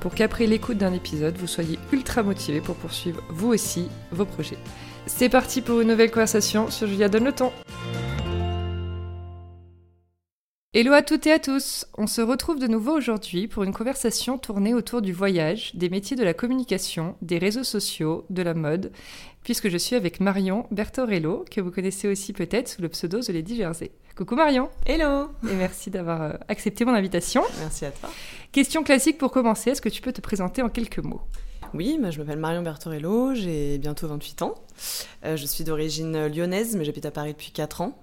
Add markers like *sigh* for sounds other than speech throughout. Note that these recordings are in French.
pour qu'après l'écoute d'un épisode, vous soyez ultra motivé pour poursuivre vous aussi vos projets. C'est parti pour une nouvelle conversation sur Julia Donne le temps. Hello à toutes et à tous On se retrouve de nouveau aujourd'hui pour une conversation tournée autour du voyage, des métiers de la communication, des réseaux sociaux, de la mode, puisque je suis avec Marion Bertorello, que vous connaissez aussi peut-être sous le pseudo The Lady Jersey. Coucou Marion Hello Et merci d'avoir euh, accepté mon invitation. Merci à toi. Question classique pour commencer, est-ce que tu peux te présenter en quelques mots? Oui, je m'appelle Marion Bertorello, j'ai bientôt 28 ans. Euh, je suis d'origine lyonnaise, mais j'habite à Paris depuis 4 ans.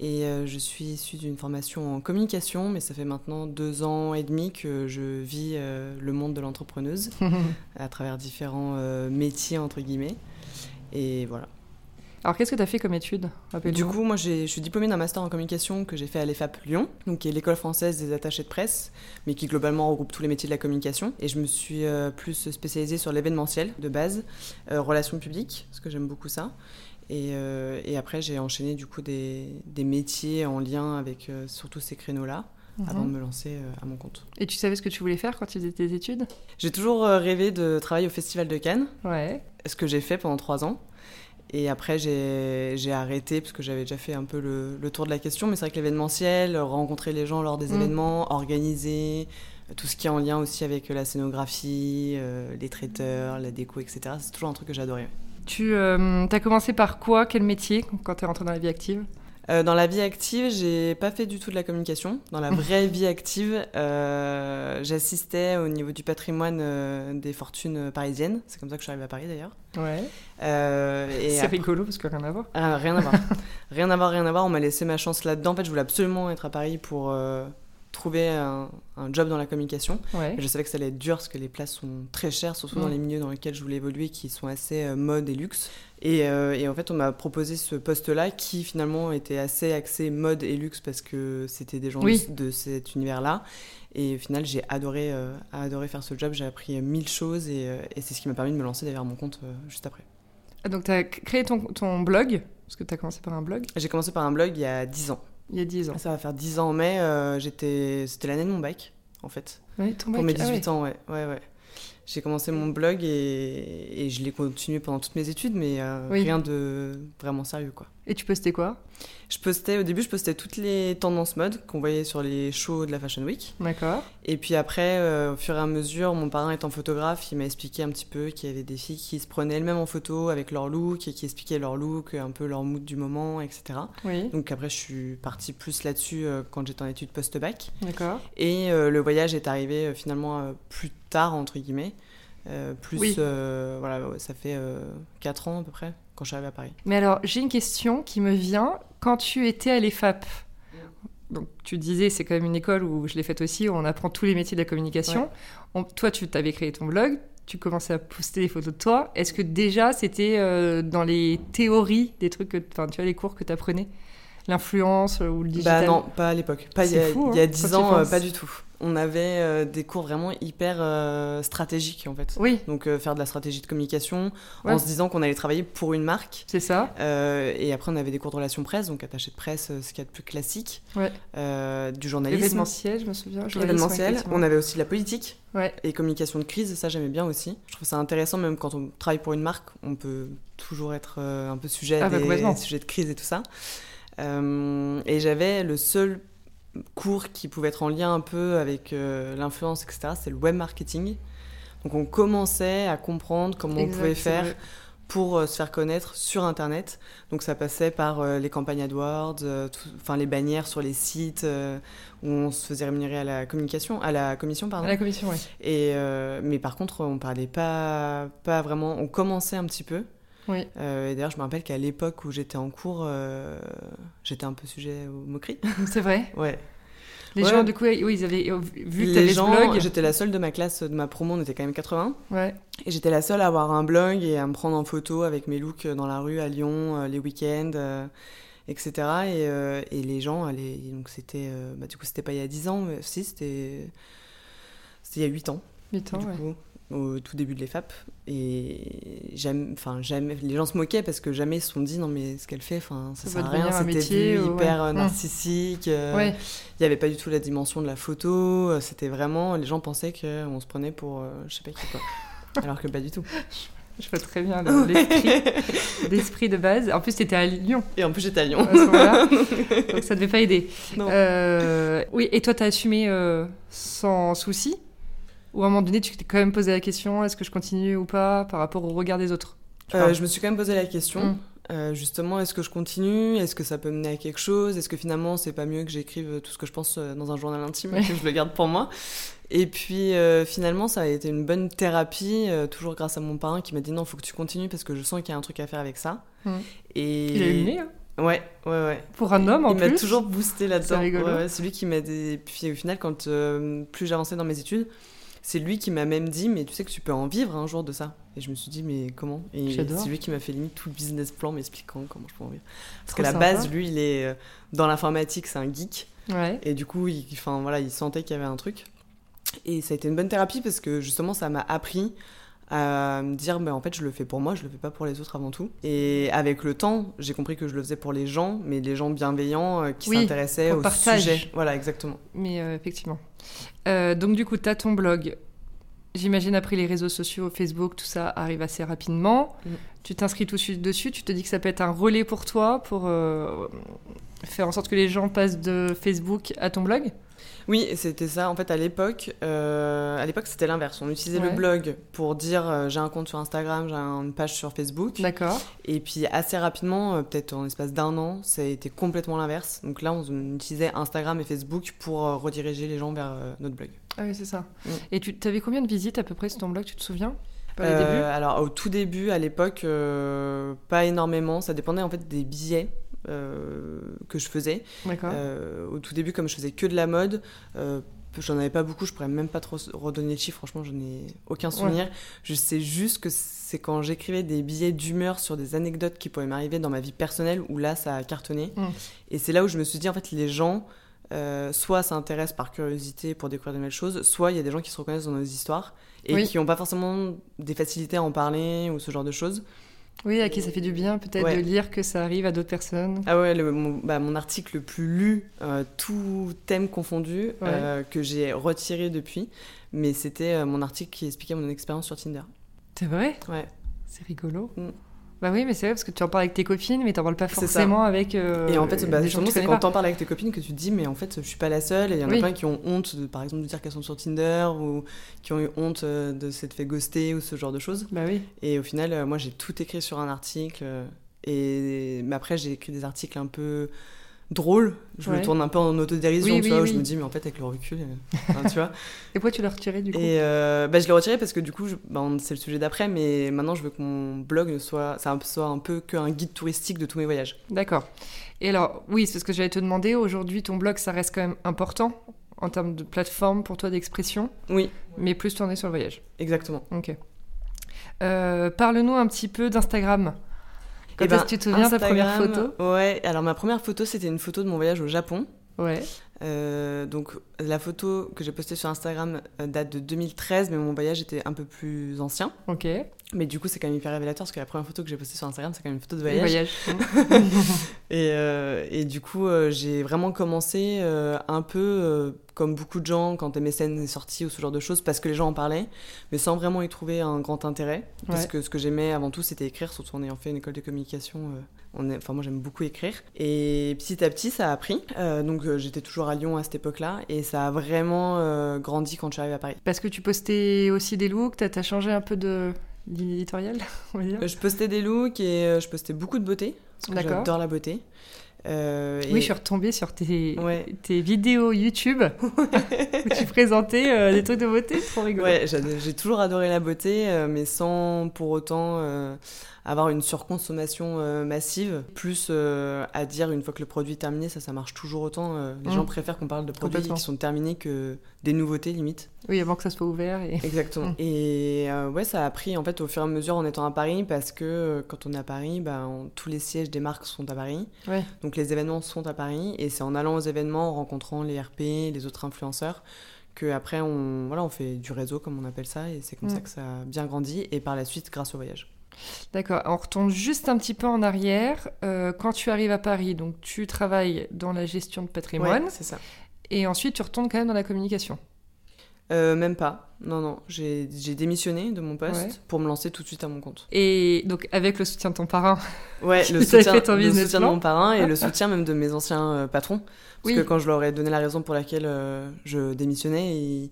Et euh, je suis issue d'une formation en communication, mais ça fait maintenant deux ans et demi que je vis euh, le monde de l'entrepreneuse *laughs* à travers différents métiers, entre guillemets. Et voilà. Alors qu'est-ce que tu as fait comme étude Du coup, moi je suis diplômée d'un master en communication que j'ai fait à l'EFAP Lyon, donc qui est l'école française des attachés de presse, mais qui globalement regroupe tous les métiers de la communication. Et je me suis plus spécialisée sur l'événementiel de base, relations publiques, parce que j'aime beaucoup ça. Euh, et, après, j'ai enchaîné du coup des, métiers en lien avec euh, surtout ces créneaux-là. Mhm. avant de me lancer euh, à mon compte. Et tu savais ce que tu voulais faire quand tu faisais tes études? J'ai toujours rêvé de travailler au Festival de Cannes. Ouais. Ce que j'ai fait pendant trois ans. Et après, j'ai arrêté parce que j'avais déjà fait un peu le, tour de la question. Mais c'est vrai que l'événementiel, rencontrer les gens lors des mhm. événements, organiser, tout ce qui est en lien aussi avec la scénographie, les traiteurs, la déco, etc. C'est toujours un truc que j'adorais. Tu euh, as commencé par quoi? Quel métier quand tu es rentrée dans la vie active? Euh, dans la vie active, j'ai pas fait du tout de la communication. Dans la vraie *laughs* vie active, euh, j'assistais au niveau du patrimoine des fortunes parisiennes. C'est comme ça que je suis arrivée à Paris d'ailleurs. Ouais. c'est rigolo parce que rien à voir. Ah, rien à voir. *laughs* rien à voir, rien à voir. On m'a laissé ma chance là-dedans. En fait, je voulais absolument être à Paris pour trouver un, job dans la communication. Je savais que ça allait être dur parce que les places sont très chères, surtout dans mm. les milieux dans lesquels je voulais évoluer, qui sont assez euh, mode et luxe. Euh, et, en fait, on m'a proposé ce poste-là qui finalement était assez axé mode et luxe parce que c'était des gens de, cet univers-là. Et au final, j'ai adoré, euh, adoré faire ce job. J'ai appris mille choses et, c'est ce qui m'a permis de me lancer derrière mon compte juste après. Ah, donc, tu as créé ton, ton blog? Parce que tu as commencé par un blog? J'ai commencé par un blog il y a 10 ans. Il y a 10 ans. Ça va faire 10 ans en mai. Euh, j'étais... C'était l'année de mon bac, en fait. Oui, ton bac. Pour mes 18 ah ans, ouais. ouais, ouais. J'ai commencé mon blog et, et je l'ai continué pendant toutes mes études, mais euh, rien de vraiment sérieux, quoi. Et tu postais quoi? Je postais, au début, je postais toutes les tendances mode qu'on voyait sur les shows de la Fashion Week. D'accord. Et puis après, euh, au fur et à mesure, mon parrain étant photographe, il m'a expliqué un petit peu qu'il y avait des filles qui se prenaient elles-mêmes en photo avec leur look et qui expliquaient leur look, un peu leur mood du moment, etc. Oui. Donc après, je suis partie plus là-dessus euh, quand j'étais en études post-bac. D'accord. Et euh, le voyage est arrivé finalement plus tard, entre guillemets. plus, voilà, ça fait 4 ans à peu près quand je suis arrivée à Paris. Mais alors, j'ai une question qui me vient. Quand tu étais à l'EFAP, donc tu disais, c'est quand même une école où je l'ai faite aussi, où on apprend tous les métiers de la communication. toi, tu t'avais créé ton blog, tu commençais à poster des photos de toi. Est-ce que déjà, c'était euh, dans les théories des trucs, enfin, tu vois, les cours que tu apprenais L'influence ou le bah digital Bah non, pas à l'époque. Pas il y a, fou, il y a 10 hein, ans, euh, pas du tout on avait euh, des cours vraiment hyper euh, stratégiques en fait. Oui. Donc faire de la stratégie de communication en se disant qu'on allait travailler pour une marque. C'est ça. et après on avait des cours de relations presse, donc attaché de presse, ce qu'il y a de plus classique. Ouais. du journalisme. Événementiel, je me souviens. Événementiel. On avait aussi de la politique. Ouais. Et communication de crise, ça j'aimais bien aussi. Je trouve ça intéressant même quand on travaille pour une marque, on peut toujours être un peu sujet à ah, bah, des sujets de crise et tout ça. Et j'avais le seul cours qui pouvaient être en lien un peu avec euh, l'influence, etc., c'est le web marketing. Donc on commençait à comprendre comment on pouvait faire pour euh, se faire connaître sur Internet. Donc ça passait par euh, les campagnes AdWords, enfin les bannières sur les sites où on se faisait rémunérer à la communication, à la commission pardon. À la commission, oui. Et mais par contre on parlait pas pas vraiment, on commençait un petit peu. Oui. et d'ailleurs, je me rappelle qu'à l'époque où j'étais en cours, j'étais un peu sujet aux moqueries. *laughs* C'est vrai Ouais. Les gens, du coup, oui, ils avaient vu que les gens, J'étais la seule de ma classe, de ma promo, on était quand même 80. Ouais. Et j'étais la seule à avoir un blog et à me prendre en photo avec mes looks dans la rue à Lyon, les week-ends, etc. Et, et, les gens allaient. Donc c'était. bah, du coup, c'était pas il y a 10 ans, mais si, c'était. C'était il y a 8 ans. 8 ans, ouais au tout début de l'EFAP. Et jamais, enfin, jamais, les gens se moquaient parce que jamais ils se sont dit non, mais ce qu'elle fait, enfin, ça, sert à rien, c'était hyper euh, mmh. narcissique. Euh, il n'y avait pas du tout la dimension de la photo. Euh, c'était vraiment, les gens pensaient qu'on se prenait pour je sais pas qui quoi. *laughs* Alors que pas du tout. Je vois très bien *laughs* l'esprit de base. En plus, tu étais à Lyon. Et en plus, j'étais à Lyon. *laughs* Donc, ça devait pas aider. oui, et toi, tu as assumé sans souci? Ou à un moment donné, tu t'es quand même posé la question est-ce que je continue ou pas par rapport au regard des autres? Euh, Je me suis quand même posé la question. Mm. Euh, justement, est-ce que je continue? Est-ce que ça peut mener à quelque chose? Est-ce que finalement, c'est pas mieux que j'écrive tout ce que je pense euh, dans un journal intime et que je le garde pour moi? Et puis, finalement, ça a été une bonne thérapie, toujours grâce à mon parrain qui m'a dit non, il faut que tu continues parce que je sens qu'il y a un truc à faire avec ça. Mm. Et... Il a eu hein Ouais, ouais, ouais. Pour un homme, en il plus. Il m'a toujours boosté là-dedans. C'est lui qui m'a. Des... Puis au final, quand plus j'avançais dans mes études, c'est lui qui m'a même dit, mais tu sais que tu peux en vivre un jour de ça. Et je me suis dit, mais comment? Et c'est lui qui m'a fait limite tout le business plan m'expliquant comment je peux en vivre. Parce qu'à la base, lui, il est euh, dans l'informatique, c'est un geek. Et du coup, il, enfin, voilà, il sentait qu'il y avait un truc. Et ça a été une bonne thérapie parce que justement, ça m'a appris à me dire bah, en fait je le fais pour moi je le fais pas pour les autres avant tout et avec le temps j'ai compris que je le faisais pour les gens mais les gens bienveillants euh, qui s'intéressaient au sujet voilà exactement mais euh, effectivement euh, donc du coup, tu as ton blog. J'imagine après les réseaux sociaux, Facebook, tout ça arrive assez rapidement. Mm. Tu t'inscris tout de suite dessus. Tu te dis que ça peut être un relais pour toi pour faire en sorte que les gens passent de Facebook à ton blog? Oui, c'était ça. En fait, à l'époque, euh, à l'époque, c'était l'inverse. On utilisait le blog pour dire euh, j'ai un compte sur Instagram, j'ai une page sur Facebook. D'accord. Et puis assez rapidement, euh, peut-être en l'espace d'un an, ça a été complètement l'inverse. Donc là, on utilisait Instagram et Facebook pour rediriger les gens vers notre blog. Ah oui, c'est ça. Mm. Et tu avais combien de visites à peu près sur ton blog Tu te souviens? Alors au tout début, à l'époque, pas énormément. Ça dépendait en fait des billets. Euh, que je faisais. Euh, au tout début, comme je faisais que de la mode, euh, j'en avais pas beaucoup, je pourrais même pas trop redonner le chiffre, franchement, je n'ai aucun souvenir. Je sais juste que c'est quand j'écrivais des billets d'humeur sur des anecdotes qui pouvaient m'arriver dans ma vie personnelle où là, ça a cartonné. Mm. Et c'est là où je me suis dit, en fait, les gens. soit s'intéressent par curiosité pour découvrir de nouvelles choses, soit il y a des gens qui se reconnaissent dans nos histoires et qui n'ont pas forcément des facilités à en parler ou ce genre de choses. Oui, à qui ça fait du bien peut-être de lire que ça arrive à d'autres personnes. Ah ouais, mon, bah, mon, article le plus lu, euh, tout thème confondu, euh, que j'ai retiré depuis, mais c'était euh, mon article qui expliquait mon expérience sur Tinder. C'est vrai? Ouais. C'est rigolo. Mm. Bah oui, mais c'est vrai parce que tu en parles avec tes copines, mais tu n'en parles pas forcément avec. Euh, et en fait, bah, c'est quand tu en parles avec tes copines que tu te dis, mais en fait, je suis pas la seule. Et il y en a plein qui ont honte, de, par exemple, de dire qu'elles sont sur Tinder ou qui ont eu honte euh, de s'être fait ghoster ou ce genre de choses. Bah oui. Et au final, euh, moi, j'ai tout écrit sur un article. et mais après, j'ai écrit des articles un peu drôle. Je me tourne un peu en autodérision, tu vois, où je me dis, mais en fait, avec le recul, euh, tu vois. *laughs* Et pourquoi tu l'as retiré, du coup Et euh, bah, je l'ai retiré parce que, du coup, bah, c'est le sujet d'après, mais maintenant, je veux que mon blog soit, ça soit un peu qu'un guide touristique de tous mes voyages. D'accord. Et alors, oui, c'est ce que j'allais te demander. Aujourd'hui, ton blog, ça reste quand même important en termes de plateforme pour toi d'expression. Oui. Mais plus tourné sur le voyage. Exactement. Ok. Euh, parle-nous un petit peu d'Instagram. Quand eh est-ce que tu te souviens de ta première photo Ouais, alors ma première photo, c'était une photo de mon voyage au Japon. Ouais. Euh, donc la photo que j'ai postée sur Instagram euh, date de 2013, mais mon voyage était un peu plus ancien. Ok. Mais du coup, c'est quand même hyper révélateur parce que la première photo que j'ai postée sur Instagram, c'est quand même une photo de voyage. voyage. *laughs* et, euh, et, du coup, j'ai vraiment commencé un peu comme beaucoup de gens quand MSN est sorti ou ce genre de choses parce que les gens en parlaient, mais sans vraiment y trouver un grand intérêt. Parce que ce que j'aimais avant tout, c'était écrire, surtout en ayant fait une école de communication Enfin, moi, j'aime beaucoup écrire. Et petit à petit, ça a pris. Euh, donc, euh, j'étais toujours à Lyon à cette époque-là. Et ça a vraiment euh, grandi quand je suis arrivée à Paris. Parce que tu postais aussi des looks, t'as as changé un peu de l'éditorial, *laughs* on va dire Je postais des looks et je postais beaucoup de beauté. J'adore la beauté. Oui, je suis retombée sur tes, tes vidéos YouTube *laughs* où tu présentais des trucs de beauté, trop rigolo. Ouais, j'ai toujours adoré la beauté, mais sans pour autant avoir une surconsommation euh, massive, plus euh, à dire une fois que le produit est terminé, ça, ça marche toujours autant. Euh, les gens mm. préfèrent qu'on parle de produits qui sont terminés que des nouveautés limite. Oui, avant que ça soit ouvert. Et... *laughs* Exactement. Mm. Et ouais, ça a pris en fait au fur et à mesure en étant à Paris parce que quand on est à Paris, bah, tous les sièges des marques sont à Paris. Donc les événements sont à Paris et c'est en allant aux événements, en rencontrant les RP, les autres influenceurs que après on voilà on fait du réseau comme on appelle ça et c'est comme ça mm. que ça a bien grandi et par la suite grâce au voyage. D'accord. On retourne juste un petit peu en arrière. Euh, quand tu arrives à Paris, donc tu travailles dans la gestion de patrimoine. c'est ça. Et ensuite, tu retournes quand même dans la communication. Euh, même pas. Non, non. J'ai démissionné de mon poste pour me lancer tout de suite à mon compte. Et donc, avec le soutien de ton parrain Ouais, *laughs* le soutien, le soutien de mon parrain et le *laughs* soutien même de mes anciens euh, patrons. Parce que quand je leur ai donné la raison pour laquelle je démissionnais, ils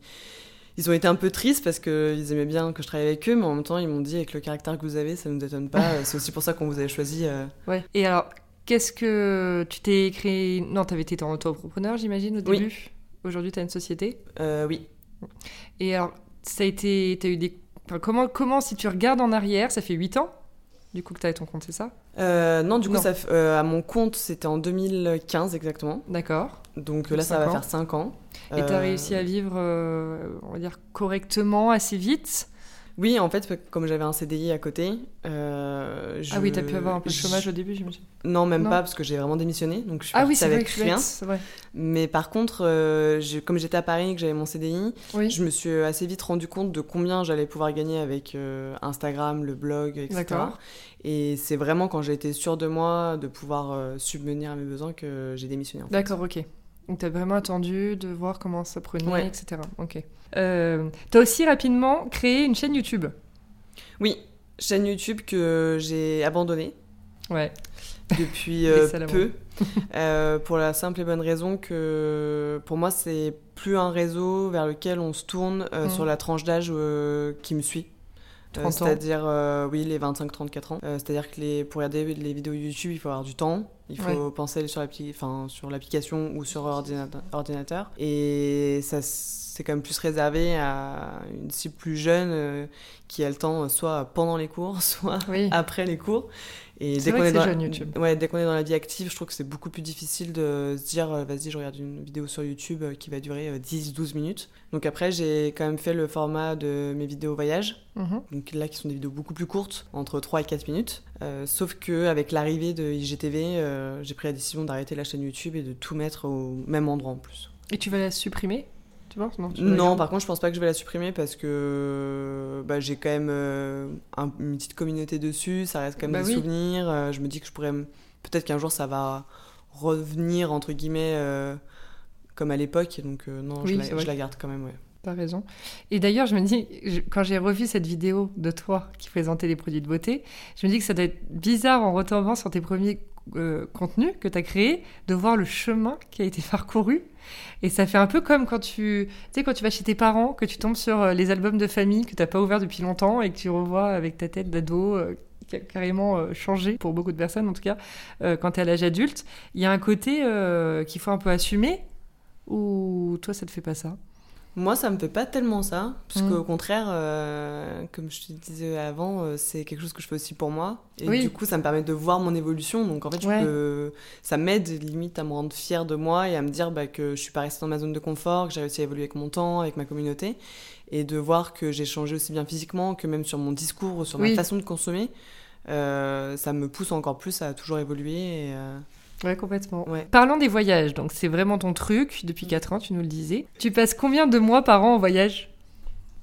ils ont été un peu tristes parce qu'ils aimaient bien que je travaille avec eux, mais en même temps, ils m'ont dit avec le caractère que vous avez, ça ne nous étonne pas. *laughs* C'est aussi pour ça qu'on vous avait choisi. Euh. Ouais. Et alors, qu'est-ce que tu t'es créé Non, tu avais été en auto-entrepreneur, j'imagine, au début. Oui. Aujourd'hui, tu as une société? Euh, Oui. Et alors, ça a été. As eu des... comment, comment, si tu regardes en arrière, ça fait 8 ans du coup que tu as ton compte, c'est ça? Euh, Non, du coup, Ça, à mon compte, c'était en 2015 exactement. D'accord. Donc là, ça va faire 5 ans. Et tu as réussi à vivre, euh, on va dire, correctement, assez vite? Oui, en fait, comme j'avais un CDI à côté. Euh, ah oui, tu as pu avoir un peu de chômage au début, j'imagine Non, même pas, parce que j'ai vraiment démissionné. Donc je suis ah oui, avec rien. Vrai. Mais par contre, euh, comme j'étais à Paris et que j'avais mon CDI, je me suis assez vite rendu compte de combien j'allais pouvoir gagner avec Instagram, le blog, etc. Et c'est vraiment quand j'ai été sûre de moi, de pouvoir subvenir à mes besoins, que j'ai démissionné. D'accord, ok. Donc tu as vraiment attendu de voir comment ça prenait, etc. Ok. Euh, tu as aussi rapidement créé une chaîne YouTube. Oui, chaîne YouTube que j'ai abandonnée. Ouais. Depuis *laughs* euh, peu. *laughs* euh, pour la simple et bonne raison que pour moi, c'est plus un réseau vers lequel on se tourne euh, mm. sur la tranche d'âge qui me suit. C'est-à-dire, oui, les 25-34 ans. C'est-à-dire que les, pour regarder les vidéos YouTube, il faut avoir du temps. Il faut penser sur l'application ou sur ordinateur. Et ça, c'est quand même plus réservé à une cible plus jeune qui a le temps soit pendant les cours, *laughs* soit après les cours. Et dès qu'on est, dans... YouTube. Ouais, dès qu'on est dans la vie active, je trouve que c'est beaucoup plus difficile de se dire euh, vas-y, je regarde une vidéo sur YouTube euh, qui va durer 10-12 euh, minutes. Donc après, j'ai quand même fait le format de mes vidéos voyage. Mhm. Donc là, qui sont des vidéos beaucoup plus courtes, entre 3 et 4 minutes. sauf que avec l'arrivée de IGTV, j'ai pris la décision d'arrêter la chaîne YouTube et de tout mettre au même endroit en plus. Et tu vas la supprimer? Non, par contre, je pense pas que je vais la supprimer parce que bah, j'ai quand même euh, une petite communauté dessus, ça reste quand même bah des souvenirs. Euh, je me dis que je pourrais. Peut-être qu'un jour ça va revenir, entre guillemets, euh, comme à l'époque. Donc, non, je, la, garde quand même, ouais. T'as raison. Et d'ailleurs, je me dis, quand j'ai revu cette vidéo de toi qui présentait les produits de beauté, je me dis que ça doit être bizarre en retombant sur tes premiers contenus que tu as créés, de voir le chemin qui a été parcouru et ça fait un peu comme quand tu, sais, quand tu vas chez tes parents, que tu tombes sur euh, les albums de famille que tu n'as pas ouvert depuis longtemps et que tu revois avec ta tête d'ado euh, qui a carrément euh, changé, pour beaucoup de personnes en tout cas, quand tu es à l'âge adulte. Il y a un côté qu'il faut un peu assumer ou toi, ça te fait pas ça? Moi, ça me fait pas tellement ça, parce mm. qu'au contraire, euh, comme je te disais avant, euh, c'est quelque chose que je fais aussi pour moi. Et du coup, ça me permet de voir mon évolution. Donc en fait, ça m'aide limite à me rendre fière de moi et à me dire bah, que je suis pas restée dans ma zone de confort, que j'ai réussi à évoluer avec mon temps, avec ma communauté. Et de voir que j'ai changé aussi bien physiquement que même sur mon discours, sur ma façon de consommer. Euh, ça me pousse encore plus à toujours évoluer. Et, Ouais, complètement. Parlons des voyages, donc c'est vraiment ton truc depuis 4 ans, tu nous le disais. Tu passes combien de mois par an en voyage?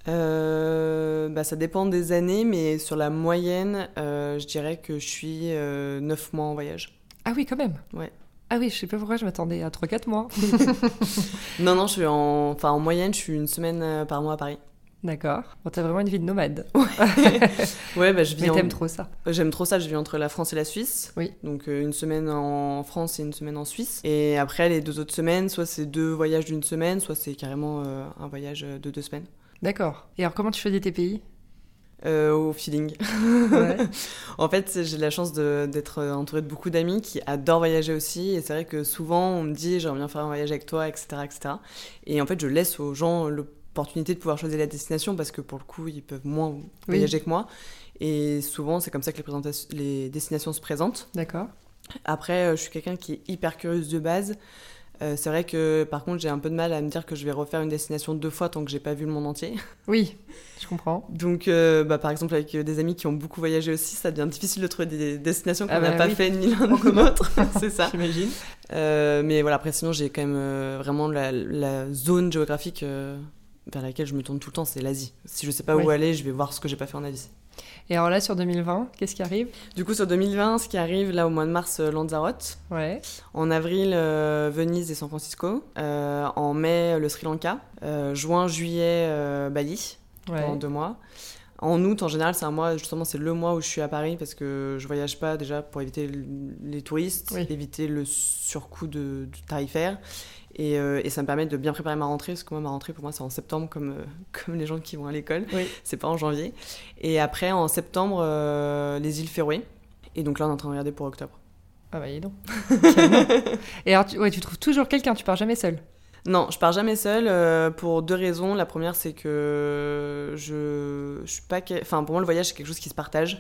Euh, bah, ça dépend des années, mais sur la moyenne, euh, je dirais que je suis 9 euh, mois en voyage. Ah oui, quand même Ouais. Ah oui, je sais pas pourquoi je m'attendais à 3-4 mois. *laughs* *laughs* non, non, je suis en... Enfin, en moyenne, je suis une semaine par mois à Paris. D'accord. Bon, t'as vraiment une vie de nomade. *laughs* *laughs* ouais, bah, je vis. Mais t'aimes trop ça. J'aime trop ça. Je vis entre la France et la Suisse. Oui. Donc euh, une semaine en France et une semaine en Suisse. Et après les deux autres semaines, soit c'est deux voyages d'une semaine, soit c'est carrément euh, un voyage de deux semaines. D'accord. Et alors comment tu choisis tes pays? Euh, au feeling. *laughs* en fait, j'ai la chance d'être entourée de beaucoup d'amis qui adorent voyager aussi. Et c'est vrai que souvent, on me dit, j'aimerais bien faire un voyage avec toi, etc., etc. Et en fait, je laisse aux gens le opportunité de pouvoir choisir la destination parce que pour le coup, ils peuvent moins voyager que moi. Et souvent, c'est comme ça que les, présentations, les destinations se présentent. D'accord. Après, euh, je suis quelqu'un qui est hyper curieuse de base. Euh, c'est vrai que par contre, j'ai un peu de mal à me dire que je vais refaire une destination deux fois tant que j'ai pas vu le monde entier. *laughs* Oui, je comprends. Donc, euh, bah, par exemple, avec des amis qui ont beaucoup voyagé aussi, ça devient difficile de trouver des destinations qu'on ah n'a bah pas fait ni l'un *laughs* ni l'autre. *laughs* c'est ça. J'imagine. mais voilà, après, sinon, j'ai quand même vraiment la, la, zone géographique vers laquelle je me tourne tout le temps, c'est l'Asie. Si je sais pas où aller, je vais voir ce que j'ai pas fait en Asie. Et alors là, sur 2020, qu'est-ce qui arrive? Du coup, sur 2020, ce qui arrive là au mois de mars, euh, Lanzarote. Ouais. En avril, euh, Venise et San Francisco. Euh, en mai, le Sri Lanka. juin, juillet, Bali. Ouais. Pendant deux mois. En août, en général, c'est un mois, justement, c'est le mois où je suis à Paris parce que je voyage pas déjà pour éviter les touristes, éviter le surcoût de, de tarifaire euh, et, ça me permet de bien préparer ma rentrée, parce que moi, ma rentrée, pour moi, c'est en septembre, comme, euh, *laughs* comme les gens qui vont à l'école. Oui. C'est pas en janvier. Et après, en septembre, euh, les îles Féroé. Et donc là, on est en train de regarder pour octobre. Ah bah, dis donc. *laughs* et alors, tu, ouais, tu trouves toujours quelqu'un, tu pars jamais seul non, je pars jamais seule euh, pour deux raisons. La première, c'est que je, je suis pas. Enfin, pour moi, le voyage, c'est quelque chose qui se partage.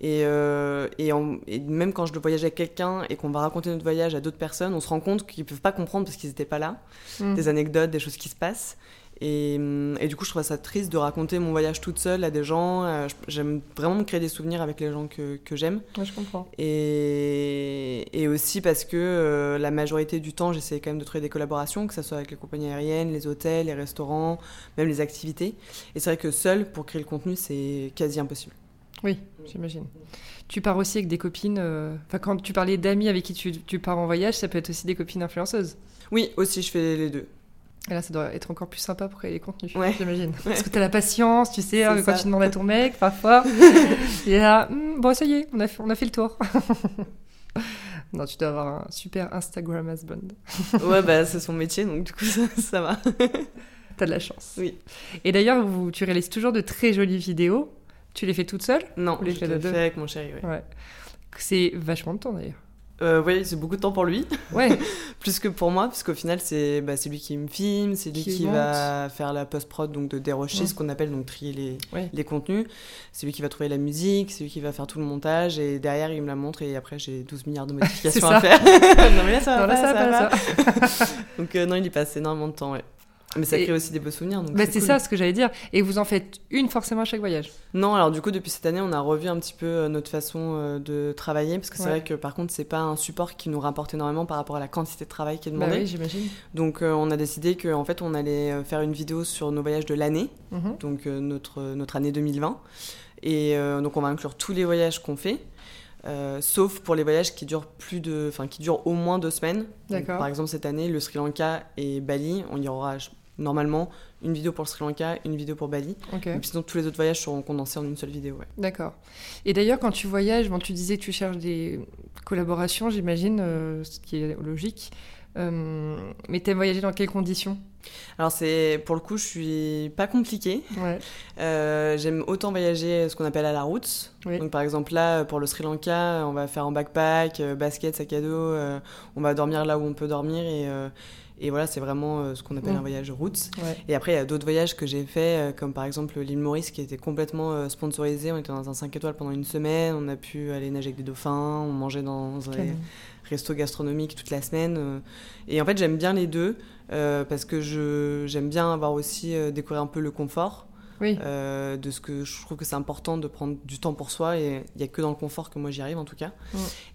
Et, euh, et, même quand je le voyage avec quelqu'un et qu'on va raconter notre voyage à d'autres personnes, on se rend compte qu'ils peuvent pas comprendre parce qu'ils n'étaient pas là. Mm. Des anecdotes, des choses qui se passent. Et, et, du coup, je trouve ça triste de raconter mon voyage toute seule à des gens. Euh, j'aime vraiment me créer des souvenirs avec les gens que, que j'aime. Ouais, je comprends. Et, et, aussi parce que euh, la majorité du temps, j'essaie quand même de trouver des collaborations, que ce soit avec les compagnies aériennes, les hôtels, les restaurants, même les activités. Et c'est vrai que seul, pour créer le contenu, c'est quasi impossible. Oui, j'imagine. Tu pars aussi avec des copines. Euh, enfin, quand tu parlais d'amis avec qui tu, tu pars en voyage, ça peut être aussi des copines influenceuses. Oui, aussi, je fais les deux. Et là, ça doit être encore plus sympa pour créer les contenus, j'imagine. Parce que tu as la patience, tu sais, hein, quand tu demandes à ton mec, parfois, *laughs* il est là, hm, bon, ça y est, on a fait, on a fait le tour. *laughs* non, tu dois avoir un super Instagram husband. *laughs* ouais, bah, c'est son métier, donc du coup, ça, ça va. T'as de la chance. Oui. Et d'ailleurs, tu réalises toujours de très jolies vidéos. Tu les fais toute seule Non, je les fais avec mon chéri, ouais. C'est vachement de temps, d'ailleurs. Euh, oui, c'est beaucoup de temps pour lui. Ouais. *laughs* Plus que pour moi, parce qu'au final, c'est bah, lui qui me filme, c'est lui qui, va faire la post-prod, donc de dérocher, ce qu'on appelle donc trier les, les contenus. C'est lui qui va trouver la musique, c'est lui qui va faire tout le montage, et derrière, il me la montre, et après, j'ai 12 milliards de *laughs* modifications à faire. *laughs* non, mais là, ça va pas, ça, donc, euh, non, il y passe énormément de temps, ouais. Mais ça crée aussi des beaux souvenirs. Bah, c'est ça ce que j'allais dire. Et vous en faites une forcément à chaque voyage? Non, alors du coup, depuis cette année, on a revu un petit peu euh, notre façon euh, de travailler. Parce que c'est vrai que par contre, c'est pas un support qui nous rapporte énormément par rapport à la quantité de travail qui est demandée. Bah oui, j'imagine. Donc euh, on a décidé qu'en fait, on allait faire une vidéo sur nos voyages de l'année, mhm. donc notre, notre année 2020. Et donc on va inclure tous les voyages qu'on fait. sauf pour les voyages qui durent plus de, enfin qui durent au moins deux semaines. par exemple cette année, le Sri Lanka et Bali, on y aura normalement une vidéo pour le Sri Lanka, une vidéo pour Bali. Et puis sinon, tous les autres voyages seront condensés en une seule vidéo. D'accord. Et d'ailleurs, quand tu voyages, bon, tu disais que tu cherches des collaborations, j'imagine, euh, ce qui est logique. Euh, mais tu aimes voyager dans quelles conditions? Alors c'est pour le coup je suis pas compliquée. *laughs* Euh, j'aime autant voyager ce qu'on appelle à la route. Donc par exemple là pour le Sri Lanka on va faire en backpack, basket, sac à dos, on va dormir là où on peut dormir et et voilà, c'est vraiment euh, ce qu'on appelle un voyage route. Et après, il y a d'autres voyages que j'ai fait, euh, comme par exemple l'île Maurice, qui était complètement euh, sponsorisé. On était dans un 5 étoiles pendant une semaine. On a pu aller nager avec des dauphins. On mangeait dans un resto gastronomique toute la semaine. Et en fait, j'aime bien les deux parce que j'aime bien avoir aussi découvert un peu le confort. Euh, de ce que je trouve que c'est important de prendre du temps pour soi et il n'y a que dans le confort que moi j'y arrive en tout cas.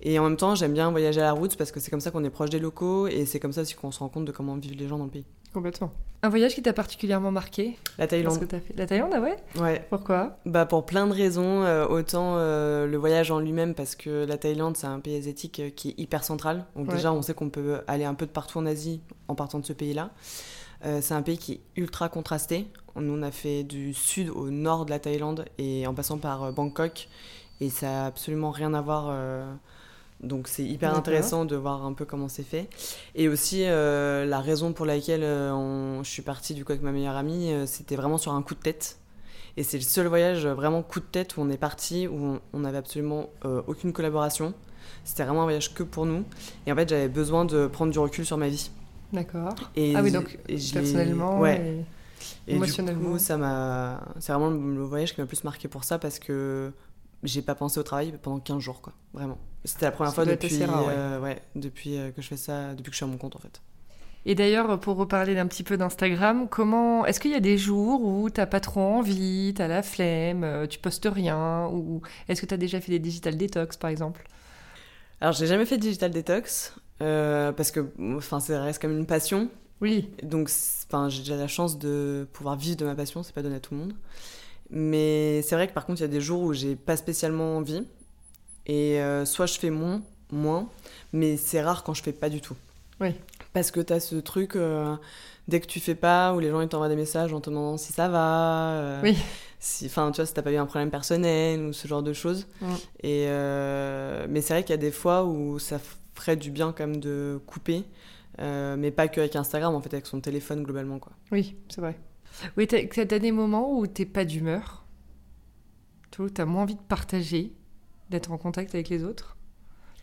Et en même temps, j'aime bien voyager à la route parce que c'est comme ça qu'on est proche des locaux et c'est comme ça aussi qu'on se rend compte de comment vivent les gens dans le pays. Complètement. Un voyage qui t'a particulièrement marqué? La Thaïlande. Que as fait. La Thaïlande, ah ouais? Ouais. Pourquoi? Bah pour plein de raisons. Euh, autant euh, le voyage en lui-même parce que la Thaïlande c'est un pays asiatique qui est hyper central. Donc déjà on sait qu'on peut aller un peu de partout en Asie en partant de ce pays-là. C'est un pays qui est ultra contrasté. Nous, on a fait du sud au nord de la Thaïlande et en passant par euh, Bangkok. Et ça n'a absolument rien à voir. Euh, donc c'est hyper intéressant de voir un peu comment c'est fait. Et aussi, euh, la raison pour laquelle je suis partie du coup avec ma meilleure amie, c'était vraiment sur un coup de tête. Et c'est le seul voyage vraiment coup de tête où on est parti, où on n'avait absolument aucune collaboration. C'était vraiment un voyage que pour nous. Et en fait, j'avais besoin de prendre du recul sur ma vie. D'accord. Ah oui, donc personnellement. Ouais. Et du coup, ça m'a. C'est vraiment le voyage qui m'a plus marqué pour ça parce que j'ai pas pensé au travail pendant 15 jours, quoi. Vraiment. C'était la première fois depuis, euh, ouais. depuis euh, que je fais ça, depuis que je suis à mon compte, en fait. Et d'ailleurs, pour reparler d'un petit peu d'Instagram, comment est-ce qu'il y a des jours où t'as pas trop envie, t'as la flemme, euh, tu postes rien, ou est-ce que tu as déjà fait des digital detox, par exemple? Alors, j'ai jamais fait de digital detox parce que, enfin, ça reste comme une passion. Oui. Donc, enfin, j'ai déjà la chance de pouvoir vivre de ma passion, c'est pas donné à tout le monde. Mais c'est vrai que par contre, il y a des jours où j'ai pas spécialement envie. Et euh, soit je fais moins, moins, mais c'est rare quand je fais pas du tout. Oui. Parce que tu as ce truc, euh, dès que tu fais pas, où les gens ils t'envoient des messages en te demandant si ça va. Euh, oui. Si, enfin, tu vois, si t'as pas eu un problème personnel ou ce genre de choses. Mm. Et, mais c'est vrai qu'il y a des fois où ça ferait du bien quand même de couper. mais pas qu'avec Instagram, en fait, avec son téléphone globalement. Quoi. Oui, c'est vrai. Oui, tu as, des moments où t'es pas d'humeur, tu as moins envie de partager, d'être en contact avec les autres?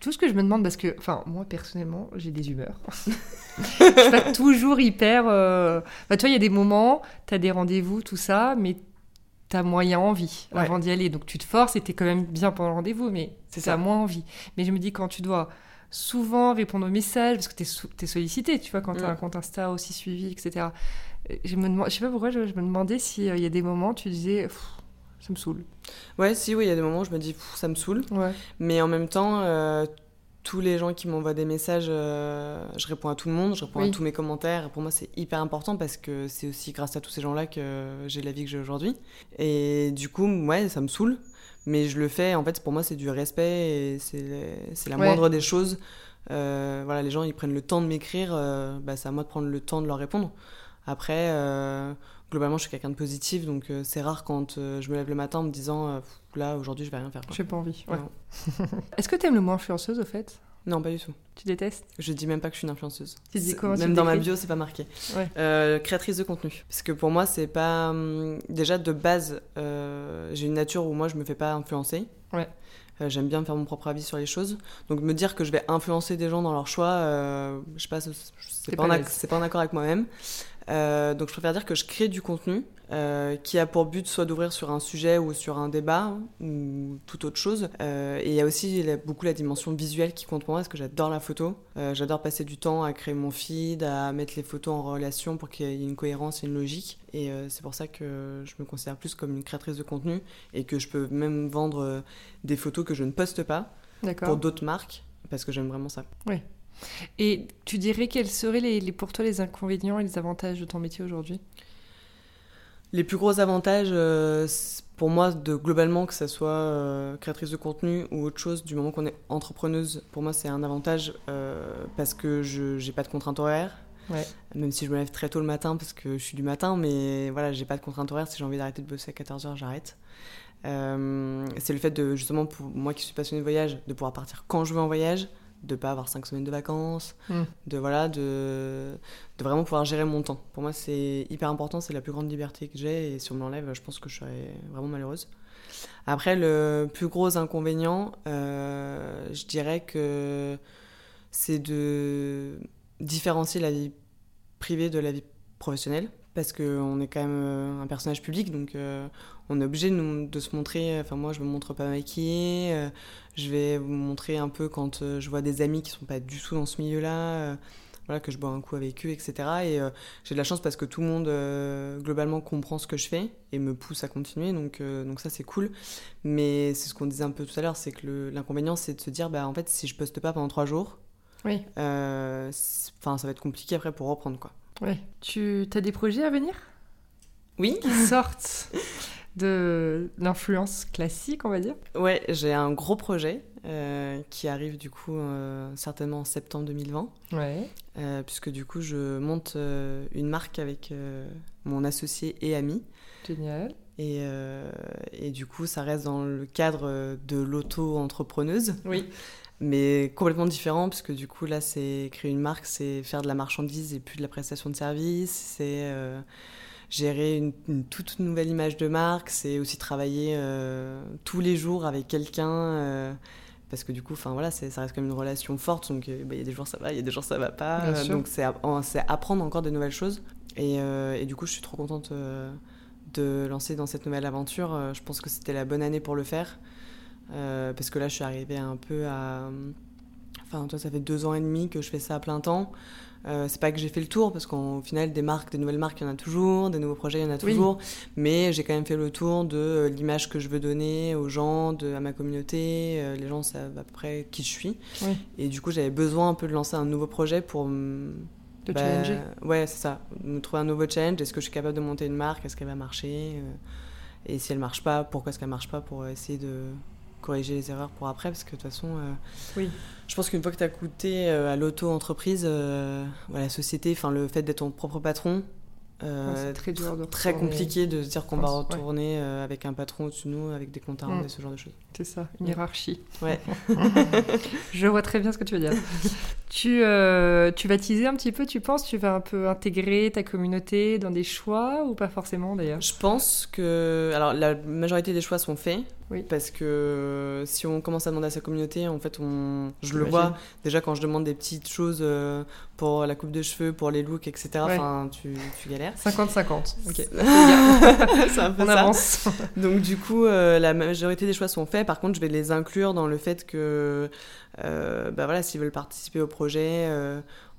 Tout ce que je me demande, parce que, enfin, moi personnellement, j'ai des humeurs. *laughs* je suis pas toujours hyper. Euh... Bah, tu vois, il y a des moments, tu as des rendez-vous, tout ça, mais tu as moyen envie avant d'y aller. Donc tu te forces et tu es quand même bien pendant le rendez-vous, mais c'est ça, moins envie. Mais je me dis, quand tu dois souvent répondre aux messages, parce que tu es, sollicité, tu vois, quand tu as un compte Insta aussi suivi, etc je me je sais pas pourquoi, je, me demandais s'il euh, y a des moments où tu disais, ça me saoule. Ouais, si, oui, il y a des moments où je me dis, ça me saoule. Ouais. Mais en même temps, euh, tous les gens qui m'envoient des messages, euh, je réponds à tout le monde, je réponds à tous mes commentaires. Pour moi, c'est hyper important parce que c'est aussi grâce à tous ces gens-là que j'ai la vie que j'ai aujourd'hui. Et du coup, ouais, ça me saoule. Mais je le fais, en fait, pour moi, c'est du respect et c'est la moindre des choses. voilà, les gens, ils prennent le temps de m'écrire, bah, c'est à moi de prendre le temps de leur répondre. Après, euh, globalement, je suis quelqu'un de positif, donc euh, c'est rare quand euh, je me lève le matin en me disant là, aujourd'hui, je vais rien faire. J'ai pas envie. Ouais. *laughs* Est-ce que tu aimes le mot influenceuse au fait? Non, pas du tout. Tu détestes? Je dis même pas que je suis une influenceuse. Tu dis comment Même dans ma bio, c'est pas marqué. créatrice de contenu. Parce que pour moi, c'est pas. Hum, déjà, de base, j'ai une nature où moi, je me fais pas influencer. Ouais. J'aime bien faire mon propre avis sur les choses. Donc, me dire que je vais influencer des gens dans leur choix, je sais pas, c'est pas, pas, en accord avec moi-même. Euh, donc je préfère dire que je crée du contenu euh, qui a pour but soit d'ouvrir sur un sujet ou sur un débat ou toute autre chose. Euh, et il y a aussi beaucoup la dimension visuelle qui compte pour moi parce que j'adore la photo. j'adore passer du temps à créer mon feed, à mettre les photos en relation pour qu'il y ait une cohérence et une logique. Et c'est pour ça que je me considère plus comme une créatrice de contenu et que je peux même vendre des photos que je ne poste pas pour d'autres marques parce que j'aime vraiment ça. Oui. Et tu dirais quels seraient les, pour toi les inconvénients et les avantages de ton métier aujourd'hui? Les plus gros avantages, euh, pour moi, de globalement, que ce soit euh, créatrice de contenu ou autre chose, du moment qu'on est entrepreneuse, pour moi, c'est un avantage euh, parce que je n'ai pas de contraintes horaires. Même si je me lève très tôt le matin parce que je suis du matin, mais voilà, j'ai pas de contraintes horaires. Si j'ai envie d'arrêter de bosser à 14h, j'arrête. c'est le fait de, justement, pour moi qui suis passionnée de voyage, de pouvoir partir quand je veux en voyage, de pas avoir cinq semaines de vacances, hmm. de voilà, de, de vraiment pouvoir gérer mon temps. Pour moi, c'est hyper important, c'est la plus grande liberté que j'ai et si on me l'enlève, je pense que je serais vraiment malheureuse. Après, le plus gros inconvénient, euh, je dirais que c'est de différencier la vie privée de la vie professionnelle parce qu'on est quand même euh, un personnage public, donc euh, on est obligé de, de, se montrer. Enfin, moi, je me montre pas maquillée. Euh, je vais vous montrer un peu quand je vois des amis qui sont pas du tout dans ce milieu-là. voilà, que je bois un coup avec eux, etc. Et j'ai de la chance parce que tout le monde, globalement, comprend ce que je fais et me pousse à continuer. Donc, donc ça, c'est cool. Mais c'est ce qu'on disait un peu tout à l'heure, c'est que l'inconvénient, c'est de se dire, bah, en fait, si je poste pas pendant trois jours, oui. Enfin, ça va être compliqué après pour reprendre, quoi. Ouais. Tu as des projets à venir? Oui. Qui sortent? *laughs* de l'influence classique, on va dire Ouais, j'ai un gros projet euh, qui arrive du coup euh, certainement en septembre 2020. Ouais. Euh, puisque du coup, je monte une marque avec mon associé et ami. Génial. Et, et, du coup, ça reste dans le cadre de l'auto-entrepreneuse. Oui mais complètement différent parce que du coup là c'est créer une marque c'est faire de la marchandise et plus de la prestation de service c'est gérer une, toute nouvelle image de marque c'est aussi travailler euh, tous les jours avec quelqu'un euh, parce que du coup enfin voilà ça reste comme une relation forte donc bah, il y a des jours ça va il y a des jours ça va pas donc c'est apprendre encore de nouvelles choses Et, et, du coup, je suis trop contente de lancer dans cette nouvelle aventure. je pense que c'était la bonne année pour le faire. parce que là, je suis arrivée un peu à. Enfin, toi, ça fait deux ans et demi que je fais ça à plein temps. Euh, c'est pas que j'ai fait le tour, parce qu'au final, des marques, des nouvelles marques, il y en a toujours, des nouveaux projets, il y en a toujours. Mais j'ai quand même fait le tour de euh, l'image que je veux donner aux gens, de, à ma communauté. Euh, les gens savent à peu près qui je suis. Et du coup, j'avais besoin un peu de lancer un nouveau projet pour. Te bah, challenger Ouais, c'est ça. Me trouver un nouveau challenge. Est-ce que je suis capable de monter une marque? Est-ce qu'elle va marcher? Et si elle marche pas, pourquoi est-ce qu'elle marche pas Pour essayer de corriger les erreurs pour après, parce que de toute façon, euh, oui. je pense qu'une fois que tu as coûté euh, à l'auto-entreprise, euh, la société, enfin le fait d'être ton propre patron, c'est très dur très compliqué de se dire qu'on va retourner avec un patron au-dessus de nous, avec des comptes à rendre mm. et ce genre de choses. C'est ça, une hiérarchie. Ouais. *laughs* je vois très bien ce que tu veux dire. *laughs* tu, tu vas teaser un petit peu, tu penses Tu vas un peu intégrer ta communauté dans des choix ou pas forcément d'ailleurs? Je pense que. Alors, la majorité des choix sont faits. Oui. Parce que si on commence à demander à sa communauté, en fait, on, je le vois déjà quand je demande des petites choses euh, pour la coupe de cheveux, pour les looks, etc. Enfin, tu, tu galères. 50-50. Ok. *laughs* C'est un peu on avance. Donc, du coup, euh, la majorité des choix sont faits. Par contre, je vais les inclure dans le fait que, euh, bah voilà, s'ils veulent participer au projet,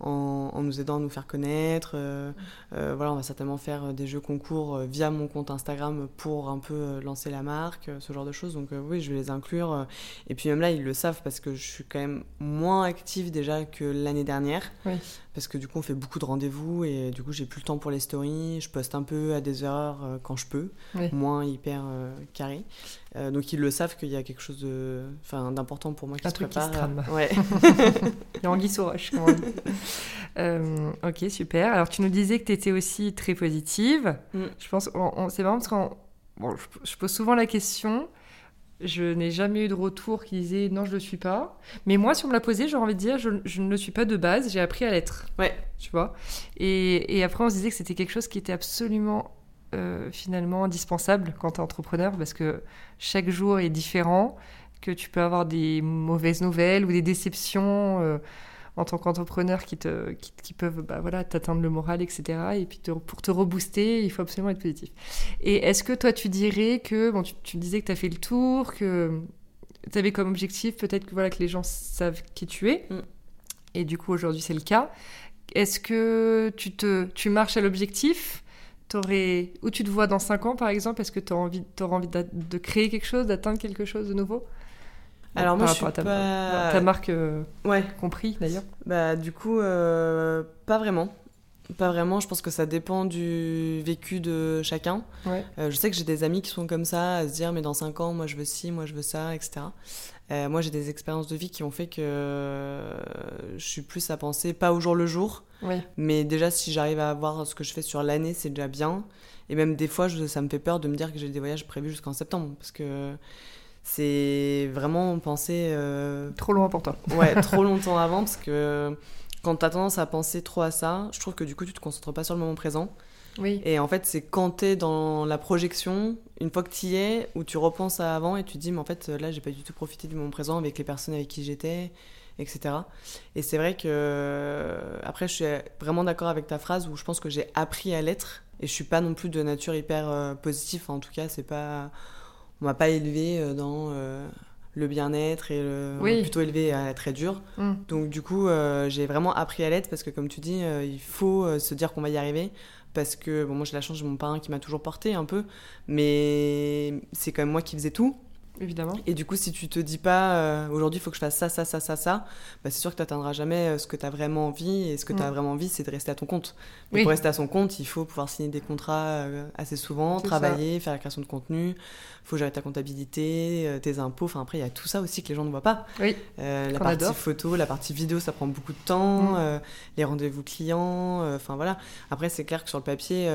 en, nous aidant à nous faire connaître. Euh, euh, voilà, on va certainement faire des jeux concours euh, via mon compte Instagram pour un peu lancer la marque, ce genre de choses. Donc oui, je vais les inclure. Et puis même là, ils le savent parce que je suis quand même moins active déjà que l'année dernière. Parce que du coup, on fait beaucoup de rendez-vous et du coup, j'ai plus le temps pour les stories. Je poste un peu à des heures quand je peux, moins hyper carré. donc ils le savent qu'il y a quelque chose d'important pour moi qui un se truc prépare. Qui se trame. Ouais. *laughs* Il y a Anguille roche, *laughs* euh, ok, super. Alors, tu nous disais que tu étais aussi très positive. Mm. Je pense, c'est marrant parce que bon, je, pose souvent la question. Je n'ai jamais eu de retour qui disait non, je ne le suis pas. Mais moi, si on me l'a posé, j'aurais envie de dire je, ne le suis pas de base, j'ai appris à l'être. Ouais. Tu vois? Et, et, après, on se disait que c'était quelque chose qui était absolument euh, finalement indispensable quand tu es entrepreneur parce que chaque jour est différent, que tu peux avoir des mauvaises nouvelles ou des déceptions. Euh, en tant qu'entrepreneur qui, te, qui, peuvent bah, voilà, t'atteindre le moral, etc. Et puis pour te rebooster, il faut absolument être positif. Et est-ce que toi, tu dirais que, bon, tu, tu disais que tu as fait le tour, que tu avais comme objectif peut-être que, voilà, que les gens savent qui tu es, mm. et du coup aujourd'hui c'est le cas. Est-ce que tu, te, tu marches à l'objectif? Où tu te vois dans 5 ans par exemple Est-ce que tu auras envie, auras envie de créer quelque chose, d'atteindre quelque chose de nouveau? Alors moi, je suis ta, pas... ta marque euh, ouais. compris d'ailleurs Bah du coup, euh, pas vraiment. Pas vraiment, je pense que ça dépend du vécu de chacun. Ouais. Euh, je sais que j'ai des amis qui sont comme ça, à se dire mais dans 5 ans, moi je veux ci, moi je veux ça, etc. moi j'ai des expériences de vie qui ont fait que je suis plus à penser pas au jour le jour, mais déjà si j'arrive à avoir ce que je fais sur l'année, c'est déjà bien. Et même des fois, je, ça me fait peur de me dire que j'ai des voyages prévus jusqu'en septembre, parce que c'est vraiment penser. Euh, trop loin pour toi. Ouais, *laughs* trop longtemps avant, parce que quand tu as tendance à penser trop à ça, je trouve que du coup, tu te concentres pas sur le moment présent. Oui. Et en fait, c'est quand tu es dans la projection, une fois que tu y es, où tu repenses à avant et tu te dis, mais en fait, là, j'ai pas du tout profité du moment présent avec les personnes avec qui j'étais, etc. Et c'est vrai que. Après, je suis vraiment d'accord avec ta phrase où je pense que j'ai appris à l'être. Et je suis pas non plus de nature hyper euh, positive. en tout cas, c'est pas on m'a pas élevé euh, dans euh, le bien-être et le plutôt élevé à être très dur. Mm. Donc du coup, euh, j'ai vraiment appris à l'être parce que comme tu dis, il faut se dire qu'on va y arriver parce que bon, moi j'ai la chance de mon parrain qui m'a toujours porté un peu, mais c'est quand même moi qui faisais tout. Évidemment. Et du coup, si tu te dis pas euh, aujourd'hui, il faut que je fasse ça, ça, ça, ça, ça, bah, c'est sûr que tu n'atteindras jamais euh, ce que tu as vraiment envie. Et ce que tu as mm. vraiment envie, c'est de rester à ton compte. Mais pour rester à son compte, il faut pouvoir signer des contrats euh, assez souvent, travailler, faire la création de contenu. Il faut gérer ta comptabilité, tes impôts. Enfin, après, il y a tout ça aussi que les gens ne voient pas. Oui. la partie photo, la partie vidéo, ça prend beaucoup de temps. Mm. les rendez-vous clients. Enfin, voilà. Après, c'est clair que sur le papier.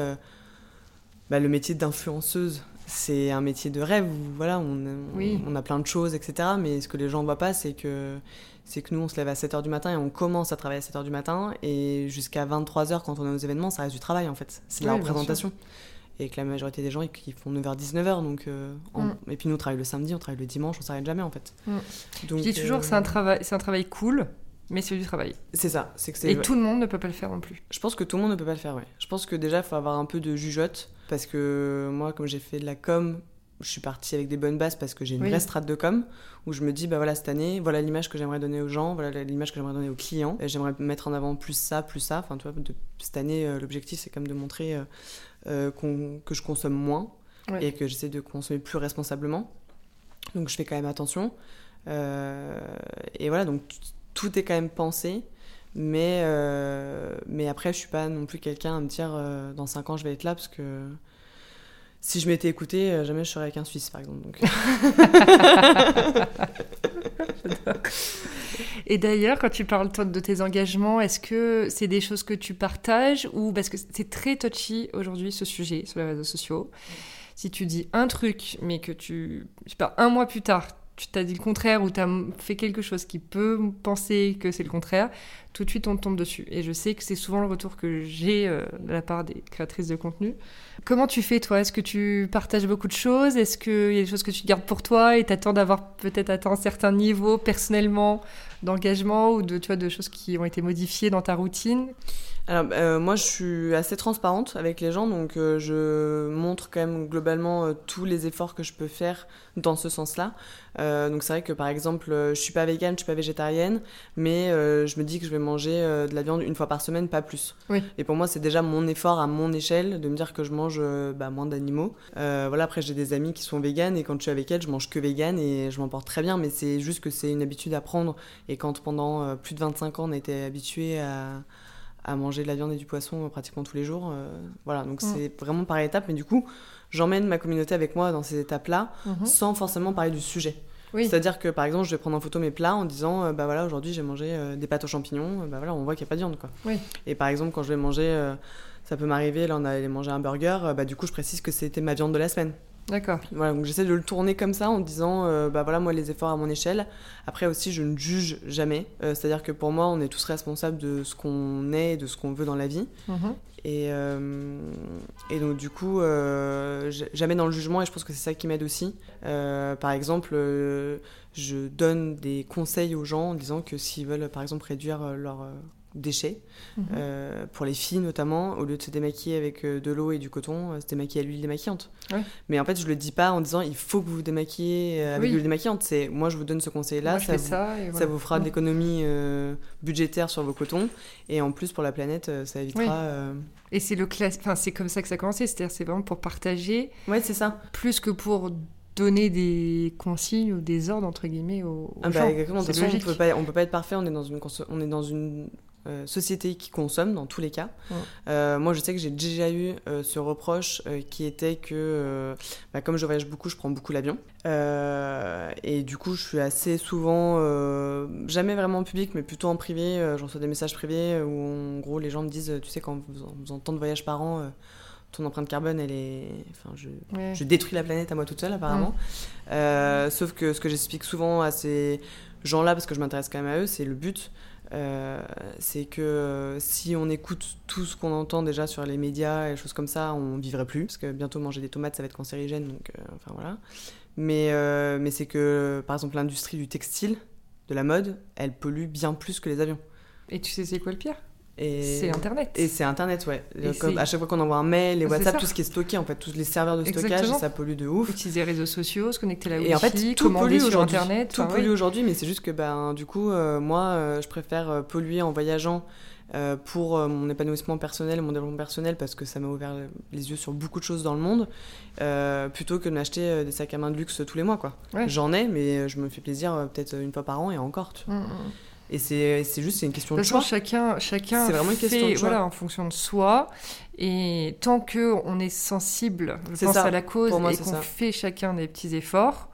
Bah, le métier d'influenceuse, c'est un métier de rêve où voilà, on, on, a plein de choses, etc. Mais ce que les gens ne voient pas, c'est que, c'est que nous, on se lève à 7h du matin et on commence à travailler à 7h du matin. Et jusqu'à 23h, quand on est aux événements, ça reste du travail en fait. C'est la représentation. Et que la majorité des gens, ils font 9h-19h. Donc, euh, mm. Et puis nous, on travaille le samedi, on travaille le dimanche, on s'arrête jamais en fait. Mm. Donc, Je dis toujours c'est un, euh, travail, c'est un travail cool mais c'est du travail. C'est ça. C'est que Et tout le monde ne peut pas le faire non plus. Je pense que tout le monde ne peut pas le faire, ouais. Je pense que déjà, il faut avoir un peu de jugeote. Parce que moi, comme j'ai fait de la com, je suis partie avec des bonnes bases parce que j'ai une vraie strate de com où je me dis bah voilà cette année voilà l'image que j'aimerais donner aux gens voilà l'image que j'aimerais donner aux clients j'aimerais mettre en avant plus ça plus ça enfin tu vois cette année euh, l'objectif c'est comme de montrer euh, euh, que je consomme moins et que j'essaie de consommer plus responsablement donc je fais quand même attention et voilà donc tout est quand même pensé mais mais après je suis pas non plus quelqu'un à me dire dans 5 ans je vais être là parce que si je m'étais écouté, euh, jamais je serais avec un Suisse, par exemple. *laughs* Et d'ailleurs, quand tu parles de tes engagements, est-ce que c'est des choses que tu partages ou parce que c'est très touchy aujourd'hui ce sujet sur les réseaux sociaux. Si tu dis un truc, mais que tu, je sais pas, un mois plus tard, tu t'as dit le contraire ou tu as fait quelque chose qui peut penser que c'est le contraire, tout de suite on tombe dessus. Et je sais que c'est souvent le retour que j'ai euh, de la part des créatrices de contenu. Comment tu fais toi? Est-ce que tu partages beaucoup de choses? Est-ce qu'il y a des choses que tu gardes pour toi? Et t'attends d'avoir peut-être atteint un certain niveau personnellement? D'engagement ou de, tu vois, de choses qui ont été modifiées dans ta routine alors, euh, moi, je suis assez transparente avec les gens, donc euh, je montre quand même globalement euh, tous les efforts que je peux faire dans ce sens-là. donc, c'est vrai que par exemple, je suis pas végane, je suis pas végétarienne, mais je me dis que je vais manger de la viande une fois par semaine, pas plus. Oui. Et pour moi, c'est déjà mon effort à mon échelle de me dire que je mange bah, moins d'animaux. voilà, après, j'ai des amis qui sont véganes et quand je suis avec elles, je mange que végane et je m'en porte très bien, mais c'est juste que c'est une habitude à prendre. Et quand pendant plus de 25 ans, on était habitué à à manger de la viande et du poisson pratiquement tous les jours. Euh, voilà, donc mm. c'est vraiment par étapes, mais du coup, j'emmène ma communauté avec moi dans ces étapes-là, mm-hmm. sans forcément parler du sujet. C'est-à-dire que par exemple, je vais prendre en photo mes plats en disant euh, bah voilà, aujourd'hui j'ai mangé euh, des pâtes aux champignons, bah voilà, on voit qu'il n'y a pas de viande quoi. Et par exemple, quand je vais manger, ça peut m'arriver, là on allait manger un burger, bah du coup je précise que c'était ma viande de la semaine. D'accord. Voilà, donc j'essaie de le tourner comme ça en disant, euh, bah voilà, moi les efforts à mon échelle. Après aussi, je ne juge jamais. Euh, c'est-à-dire que pour moi, on est tous responsables de ce qu'on est et de ce qu'on veut dans la vie. Mhm. Et, euh, et donc du coup, jamais dans le jugement, et je pense que c'est ça qui m'aide aussi. par exemple, je donne des conseils aux gens en disant que s'ils veulent, par exemple, réduire leur déchets. Mhm. Euh, pour les filles notamment, au lieu de se démaquiller avec euh, de l'eau et du coton, euh, se démaquiller à l'huile démaquillante. Mais en fait, je le dis pas en disant il faut que vous vous démaquillez avec l'huile démaquillante. C'est moi, je vous donne ce conseil-là, ça, ça, vous fera de l'économie budgétaire sur vos cotons et en plus pour la planète, ça évitera. Et c'est le classe, enfin c'est comme ça que ça a commencé, c'est-à-dire c'est vraiment pour partager. Ouais, c'est ça. Plus que pour donner des consignes ou des ordres entre guillemets aux, ah bah, Exactement. De toute façon, on peut pas, on peut pas être parfait. On est dans une, on est dans une euh, société qui consomme dans tous les cas. Euh, moi, je sais que j'ai déjà eu euh, ce reproche qui était que, bah, comme je voyage beaucoup, je prends beaucoup l'avion. et du coup, je suis assez souvent, jamais vraiment en public, mais plutôt en privé. J'en reçois des messages privés où, en gros, les gens me disent, tu sais, quand vous faisant tant de voyages par an, ton empreinte carbone, elle est. Enfin, je, je, détruis la planète à moi toute seule, apparemment. sauf que ce que j'explique souvent à ces gens-là, parce que je m'intéresse quand même à eux, c'est le but. Euh, c'est que euh, si on écoute tout ce qu'on entend déjà sur les médias et choses comme ça, on vivrait plus. Parce que bientôt manger des tomates, ça va être cancérigène. Donc, euh, enfin voilà. Mais, mais c'est que, par exemple, l'industrie du textile, de la mode, elle pollue bien plus que les avions. Et tu sais c'est quoi le pire? C'est Internet. Et c'est Internet, ouais. Comme à chaque fois qu'on envoie un mail, les WhatsApp, tout ce qui est stocké, en fait, tous les serveurs de stockage, ça pollue de ouf. Utiliser les réseaux sociaux, se connecter là Et en fait, tout pollue sur Internet. Tout pollue aujourd'hui, mais c'est juste que, ben, du coup, euh, moi, euh, je préfère euh, polluer en voyageant pour mon épanouissement personnel, mon développement personnel, parce que ça m'a ouvert les yeux sur beaucoup de choses dans le monde, plutôt que de m'acheter des sacs à main de luxe tous les mois, quoi. J'en ai, mais je me fais plaisir peut-être une fois par an et encore. Tu vois. Mm, mm. Et c'est juste une question de, choix. Chacun, chacun vraiment une question de choix. Voilà, en fonction de soi. Et tant qu'on est sensible, je pense à la cause et qu'on fait chacun des petits efforts,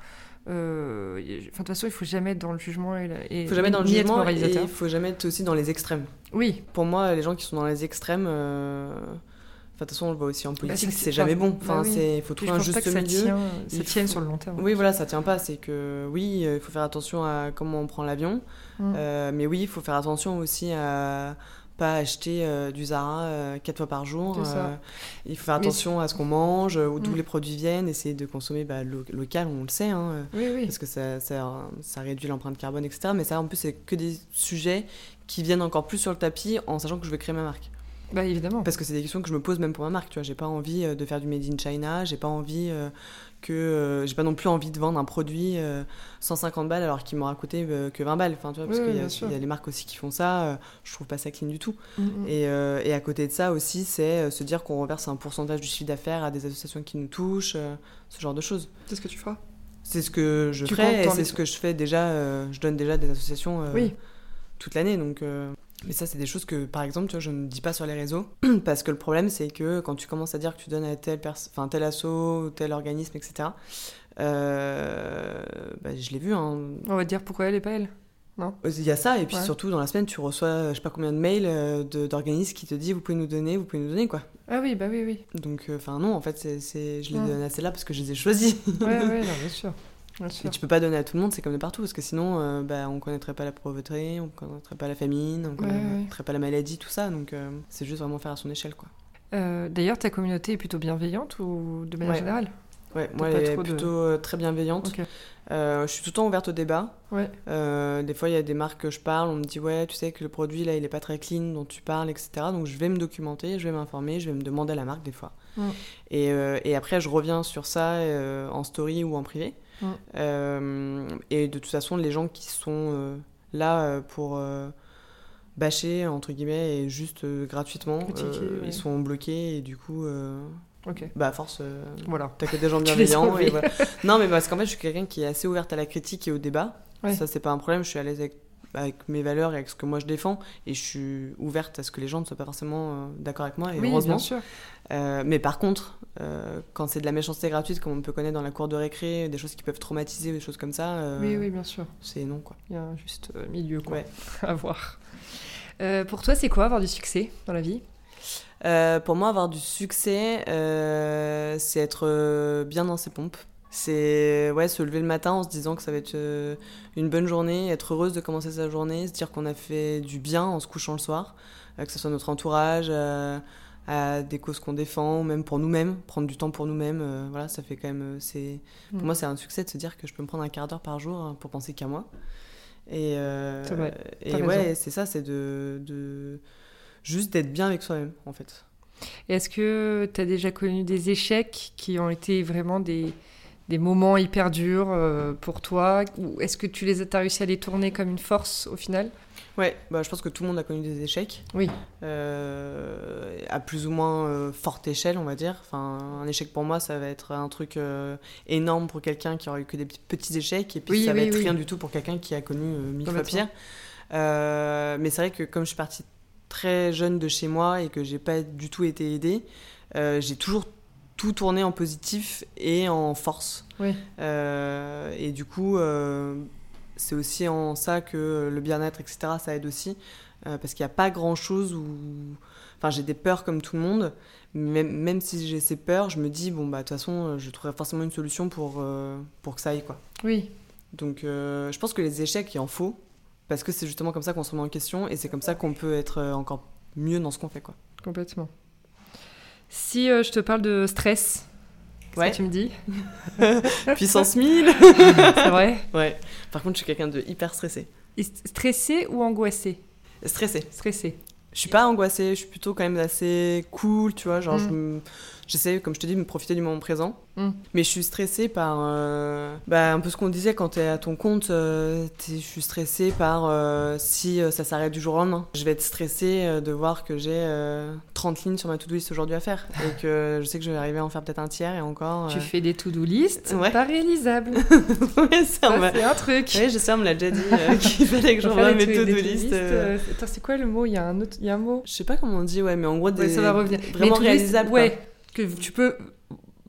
euh, de toute façon, il faut jamais être dans le jugement et, faut jamais dans le jugement et il faut jamais être aussi dans les extrêmes. Oui. Pour moi, les gens qui sont dans les extrêmes, euh, de toute façon, on le voit aussi en bah, politique, c'est jamais bon. Enfin, bah il faut trouver un juste milieu. Ça, tient, ça tienne sur le long terme. Oui, voilà, ça tient pas. C'est que oui, il faut faire attention à comment on prend l'avion, mm. euh, mais oui, il faut faire attention aussi à pas acheter du Zara quatre fois par jour. il faut faire attention à ce qu'on mange, d'où mm. les produits viennent, essayer de consommer bah, local, on le sait, hein, parce que ça, ça, ça réduit l'empreinte carbone, etc. Mais ça, en plus, c'est que des sujets qui viennent encore plus sur le tapis en sachant que je vais créer ma marque. Bah évidemment. Parce que c'est des questions que je me pose même pour ma marque, tu vois. J'ai pas envie euh, de faire du made in China, j'ai pas envie euh, que. Euh, j'ai pas non plus envie de vendre un produit 150 balles alors qu'il m'aura coûté que 20 balles. Enfin, tu vois, parce qu'il y, a les marques aussi qui font ça, je trouve pas ça clean du tout. Mm, mm. Et, et, à côté de ça aussi, c'est se dire qu'on reverse un pourcentage du chiffre d'affaires à des associations qui nous touchent, ce genre de choses. C'est ce que tu feras? C'est ce que je ferai et c'est ce que je fais déjà. je donne déjà des associations toute l'année, donc. Mais ça, c'est des choses que, par exemple, tu vois, je ne dis pas sur les réseaux. *clears throat* Parce que le problème, c'est que quand tu commences à dire que tu donnes à tel, enfin, tel asso, tel organisme, etc., euh, bah, je l'ai vu. Hein. On va dire pourquoi elle et pas elle non? Il y a ça, et puis surtout dans la semaine, tu reçois je sais pas combien de mails euh, d'organismes qui te disent vous pouvez nous donner, vous pouvez nous donner quoi. Ah oui, bah oui, oui. Donc, euh, enfin non, en fait, c'est, je les donne à celle-là parce que je les ai choisis. ouais, ouais, *laughs* non, bien sûr. Et tu peux pas donner à tout le monde, c'est comme de partout, parce que sinon, euh, bah, on connaîtrait pas la pauvreté, on connaîtrait pas la famine, on connaîtrait pas la maladie, tout ça. Donc, euh, c'est juste vraiment faire à son échelle, quoi. Euh, d'ailleurs, ta communauté est plutôt bienveillante ou de manière générale? Ouais, moi, elle est plutôt très bienveillante. je suis tout le temps ouverte au débat. Des fois, il y a des marques que je parle, on me dit ouais, tu sais que le produit là, il est pas très clean dont tu parles, etc. Donc, je vais me documenter, je vais m'informer, je vais me demander à la marque des fois. Et, et, après, je reviens sur ça en story ou en privé. Euh, et de toute façon, les gens qui sont euh, là euh, pour bâcher, entre guillemets, et juste gratuitement, ils sont bloqués et du coup. Bah, force, voilà. t'as que des gens *laughs* bienveillants. et Non, mais parce qu'en fait, je suis quelqu'un qui est assez ouverte à la critique et au débat. Ça, c'est pas un problème. Je suis à l'aise avec avec mes valeurs et avec ce que moi je défends. Et je suis ouverte à ce que les gens ne soient pas forcément euh, d'accord avec moi, et heureusement. Bien sûr. Euh, mais par contre, euh, quand c'est de la méchanceté gratuite, comme on peut connaître dans la cour de récré, des choses qui peuvent traumatiser, des choses comme ça. oui, oui, bien sûr. C'est non, quoi. Il y a un juste milieu, quoi, *laughs* à voir. pour toi, c'est quoi avoir du succès dans la vie? Pour moi, avoir du succès, c'est être bien dans ses pompes. C'est ouais, se lever le matin en se disant que ça va être euh, une bonne journée, être heureuse de commencer sa journée, se dire qu'on a fait du bien en se couchant le soir, euh, que ce soit notre entourage, euh, à des causes qu'on défend, ou même pour nous-mêmes, prendre du temps pour nous-mêmes. voilà, ça fait quand même. c'est Pour mm. moi, c'est un succès de se dire que je peux me prendre un quart d'heure par jour hein, pour penser qu'à moi. Et, et ouais, c'est ça, c'est de, de juste d'être bien avec soi-même, en fait. Est-ce que tu as déjà connu des échecs qui ont été vraiment des des moments hyper durs euh, pour toi Ou est-ce que tu les as, as réussi à les tourner comme une force au final? Ouais, bah, je pense que tout le monde a connu des échecs. Oui. Euh, à plus ou moins euh, forte échelle, on va dire. Enfin, un échec pour moi, ça va être un truc énorme pour quelqu'un qui aurait eu que des petits échecs, et puis ça va être rien du tout pour quelqu'un qui a connu mille fois pire. mais c'est vrai que comme je suis partie très jeune de chez moi et que j'ai pas du tout été aidée, j'ai toujours tout tourner en positif et en force. Oui. Euh, et du coup, euh, c'est aussi en ça que le bien-être, etc., ça aide aussi. Euh, parce qu'il n'y a pas grand-chose où... Enfin, j'ai des peurs comme tout le monde, mais même si j'ai ces peurs, je me dis, bon, bah, de toute façon, je trouverai forcément une solution pour, pour que ça aille, quoi. Oui. Donc, je pense que les échecs, il en faut, parce que c'est justement comme ça qu'on se remet en question, et c'est comme ça qu'on peut être encore mieux dans ce qu'on fait, quoi. Complètement. Si euh, je te parle de stress, ouais. que tu me dis *laughs* Puissance 1000 *laughs* C'est vrai Ouais. Par contre, je suis quelqu'un de hyper stressé. stressé ou angoissé? Stressé. Stressé. Je suis pas angoissée, je suis plutôt quand même assez cool, tu vois. Genre, je mm. j'essaie, comme je te dis, de me profiter du moment présent. Mm. Mais je suis stressée par euh, bah, un peu ce qu'on disait quand tu es à ton compte. Euh, je suis stressée par euh, si ça s'arrête du jour au lendemain. Je vais être stressée de voir que j'ai 30 lignes sur ma to-do list aujourd'hui à faire. *laughs* Et que je sais que je vais arriver à en faire peut-être un tiers et encore. Tu fais des to-do list ouais. pas réalisables. *laughs* ouais, c'est un truc. Oui, je sais, on me l'a déjà dit *laughs* qu'il fallait que j'envoie mes to-do list. c'est quoi le mot? Il y a un autre, il y a un mot? Je sais pas comment on dit, ouais, mais en gros, des... ça va revenir. Vraiment réalisable. Ouais, que tu peux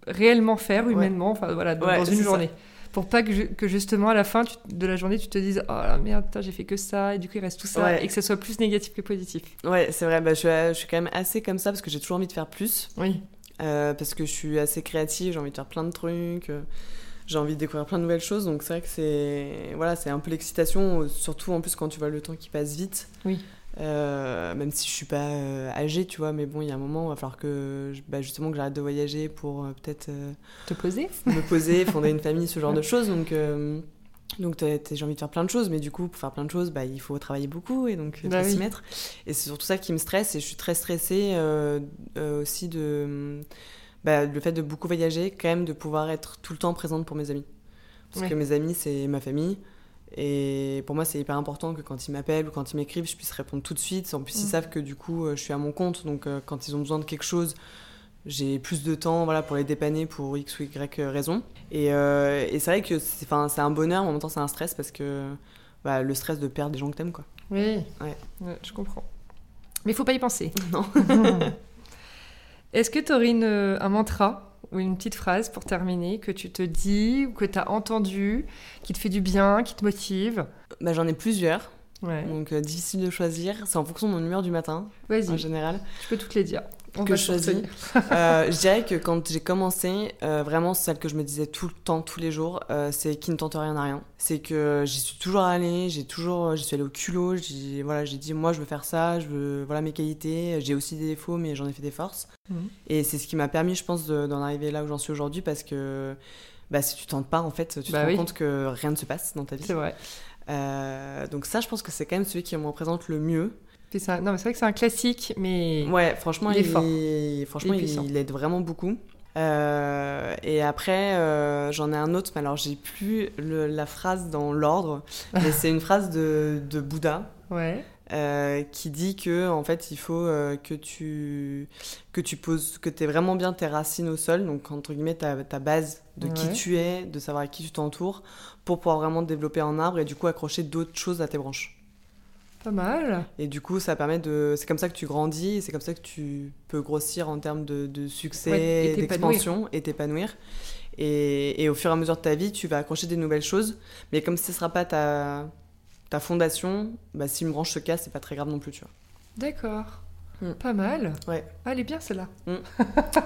réellement faire humainement, enfin voilà, dans, une journée. Pour pas que, que, justement à la fin de la journée tu te dises oh la merde j'ai fait que ça et du coup il reste tout ça et que ce soit plus négatif que positif. Ouais c'est vrai bah, je, suis, je, suis, quand même assez comme ça parce que j'ai toujours envie de faire plus. Oui. Euh, parce que je suis assez créative j'ai envie de faire plein de trucs. Euh, j'ai envie de découvrir plein de nouvelles choses donc c'est vrai que c'est voilà c'est un peu l'excitation surtout en plus quand tu vois le temps qui passe vite. Oui. Même si je suis pas âgée, tu vois, mais bon, il y a un moment, il va falloir que, bah, justement, que j'arrête de voyager pour peut-être... Te poser Me poser, *laughs* fonder une famille, ce genre de choses, donc... Donc j'ai envie de faire plein de choses, mais du coup, pour faire plein de choses, bah, il faut travailler beaucoup et donc faut bah s'y mettre. Et c'est surtout ça qui me stresse et je suis très stressée euh, euh, aussi de bah, le fait de beaucoup voyager, quand même de pouvoir être tout le temps présente pour mes amis. Parce que mes amis, c'est ma famille. Et pour moi, c'est hyper important que quand ils m'appellent ou quand ils m'écrivent, je puisse répondre tout de suite. En plus, ils mm. savent que du coup, euh, je suis à mon compte. Donc quand ils ont besoin de quelque chose, j'ai plus de temps voilà, pour les dépanner pour X ou Y raison. Et, euh, et c'est vrai que c'est un bonheur, mais en même temps c'est un stress parce que bah, le stress de perdre des gens que t'aimes. Quoi. Oui, ouais. je comprends. Mais il faut pas y penser. *laughs* Non. *laughs* Est-ce que tu aurais une, un mantra ou une petite phrase pour terminer que tu te dis ou que tu as entendu, qui te fait du bien, qui te motive bah, J'en ai plusieurs. Donc euh, difficile de choisir. C'est en fonction de mon humeur du matin. En général. Tu peux toutes les dire que je choisis. euh, je dirais que quand j'ai commencé, euh, vraiment celle que je me disais tout le temps, tous les jours, euh, c'est qui ne tente rien à rien. C'est que j'y suis toujours allée, j'ai toujours, j'y suis allée au culot. J'ai voilà, j'ai dit moi je veux faire ça, je veux voilà mes qualités. J'ai aussi des défauts, mais j'en ai fait des forces. Mhm. Et c'est ce qui m'a permis, je pense, d'en arriver là où j'en suis aujourd'hui, parce que bah, si tu tentes pas, en fait, tu te bah rends compte que rien ne se passe dans ta vie. C'est vrai. Euh, donc ça, je pense que c'est quand même celui qui me représente le mieux. Ça. Non, mais c'est vrai que c'est un classique, mais. Ouais, franchement, il, est fort. Franchement, il, aide vraiment beaucoup. Euh, et après, euh, j'en ai un autre, mais alors j'ai plus la phrase dans l'ordre, *laughs* mais c'est une phrase de, de Bouddha. Ouais. Euh, qui dit que en fait il faut que tu que tu poses que tu vraiment bien tes racines au sol donc entre guillemets ta, ta base de qui tu es de savoir à qui tu t'entoures pour pouvoir vraiment te développer en arbre et du coup accrocher d'autres choses à tes branches pas mal. Et du coup, ça permet de. C'est comme ça que tu grandis, c'est comme ça que tu peux grossir en termes de, succès, d'expansion et t'épanouir. Et, au fur et à mesure de ta vie, tu vas accrocher des nouvelles choses. Mais comme ce ne sera pas ta, ta fondation, bah, si une branche se casse, c'est pas très grave non plus, tu vois. D'accord. Mm. Pas mal. Ouais. Ah, elle est bien celle-là. Mm.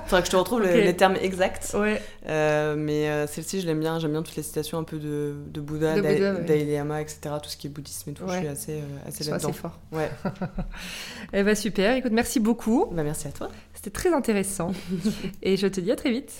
Faudrait que je te retrouve les termes exacts. Ouais. Euh, mais euh, celle-ci, je l'aime bien. J'aime bien toutes les citations un peu de, de Bouddha, de etc. Tout ce qui est bouddhisme et tout. Je suis assez, euh, assez là-dedans. fort. Ouais. *laughs* eh ben super. Écoute, merci beaucoup. Bah, merci à toi. C'était très intéressant. *laughs* et je te dis à très vite.